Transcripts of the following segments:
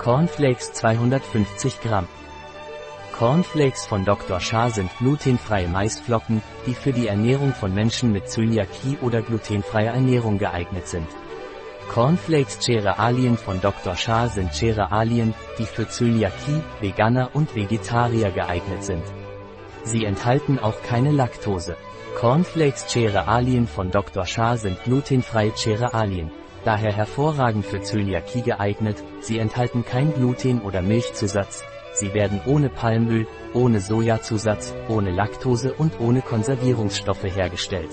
Cornflakes 250 Gramm. Cornflakes von Dr. Shah sind glutenfreie Maisflocken, die für die Ernährung von Menschen mit Zöliakie oder glutenfreier Ernährung geeignet sind. Cornflakes Cerealien von Dr. Shah sind Cerealien, die für Zöliakie, Veganer und Vegetarier geeignet sind. Sie enthalten auch keine Laktose. Cornflakes Cerealien von Dr. Shah sind glutenfreie Cerealien, daher hervorragend für Zöliakie geeignet, sie enthalten kein Gluten oder Milchzusatz, Sie werden ohne Palmöl, ohne Sojazusatz, ohne Laktose und ohne Konservierungsstoffe hergestellt.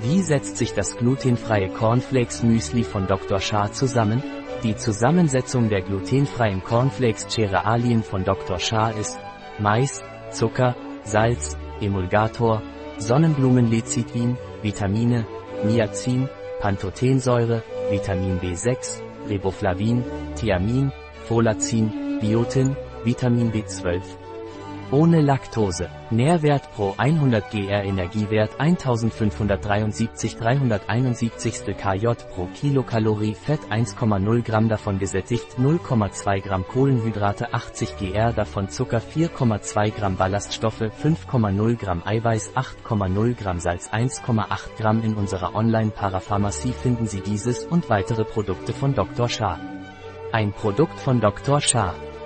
Wie setzt sich das glutenfreie Cornflakes Müsli von Dr. Shah zusammen? Die Zusammensetzung der glutenfreien Cornflakes Cerealien von Dr. Shah ist Mais, Zucker, Salz, Emulgator, Sonnenblumenlecithin, Vitamine, Niacin, Pantothensäure, Vitamin B6, Riboflavin, Thiamin, Folacin, Biotin, Vitamin B12. Ohne Laktose. Nährwert pro 100 GR Energiewert 1573 371 KJ pro Kilokalorie Fett 1,0 Gramm davon gesättigt 0,2 Gramm Kohlenhydrate 80 GR davon Zucker 4,2 Gramm Ballaststoffe 5,0 Gramm Eiweiß 8,0 Gramm Salz 1,8 Gramm in unserer Online-Parapharmacie finden Sie dieses und weitere Produkte von Dr. Shah. Ein Produkt von Dr. Shah.